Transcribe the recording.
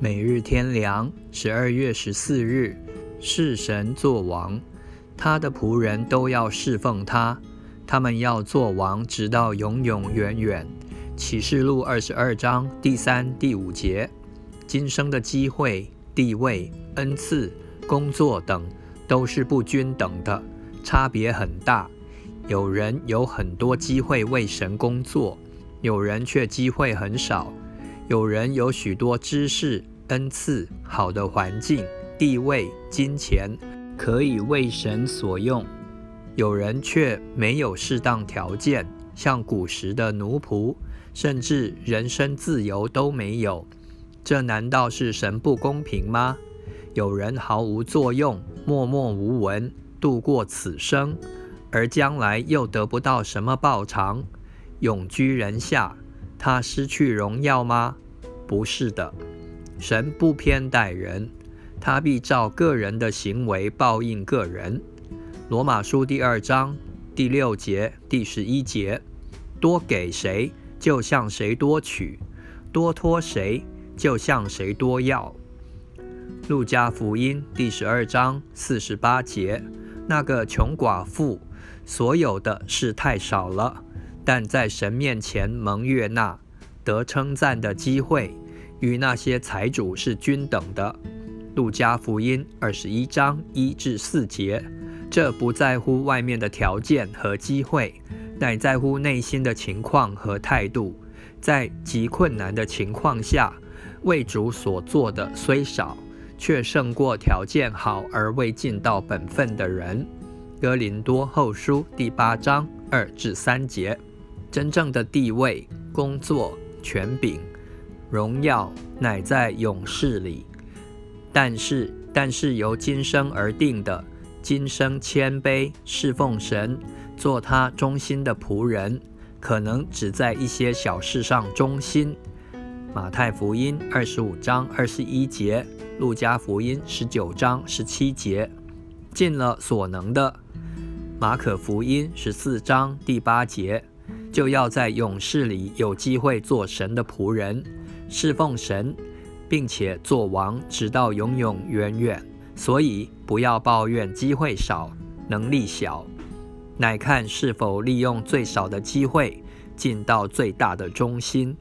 每日天良，十二月十四日，是神作王，他的仆人都要侍奉他，他们要做王，直到永永远远。启示录二十二章第三、第五节，今生的机会、地位、恩赐、工作等，都是不均等的，差别很大。有人有很多机会为神工作，有人却机会很少。有人有许多知识、恩赐、好的环境、地位、金钱，可以为神所用；有人却没有适当条件，像古时的奴仆，甚至人身自由都没有。这难道是神不公平吗？有人毫无作用、默默无闻度过此生，而将来又得不到什么报偿，永居人下。他失去荣耀吗？不是的，神不偏待人，他必照个人的行为报应个人。罗马书第二章第六节、第十一节：多给谁，就向谁多取；多托谁，就向谁多要。路加福音第十二章四十八节：那个穷寡妇所有的是太少了。但在神面前蒙悦纳、得称赞的机会，与那些财主是均等的。路加福音二十一章一至四节，这不在乎外面的条件和机会，乃在乎内心的情况和态度。在极困难的情况下，为主所做的虽少，却胜过条件好而未尽到本分的人。哥林多后书第八章二至三节。真正的地位、工作、权柄、荣耀，乃在勇士里。但是，但是由今生而定的，今生谦卑侍奉神，做他忠心的仆人，可能只在一些小事上忠心。马太福音二十五章二十一节，路加福音十九章十七节，尽了所能的。马可福音十四章第八节。就要在勇士里有机会做神的仆人，侍奉神，并且做王，直到永永远远。所以不要抱怨机会少、能力小，乃看是否利用最少的机会，尽到最大的忠心。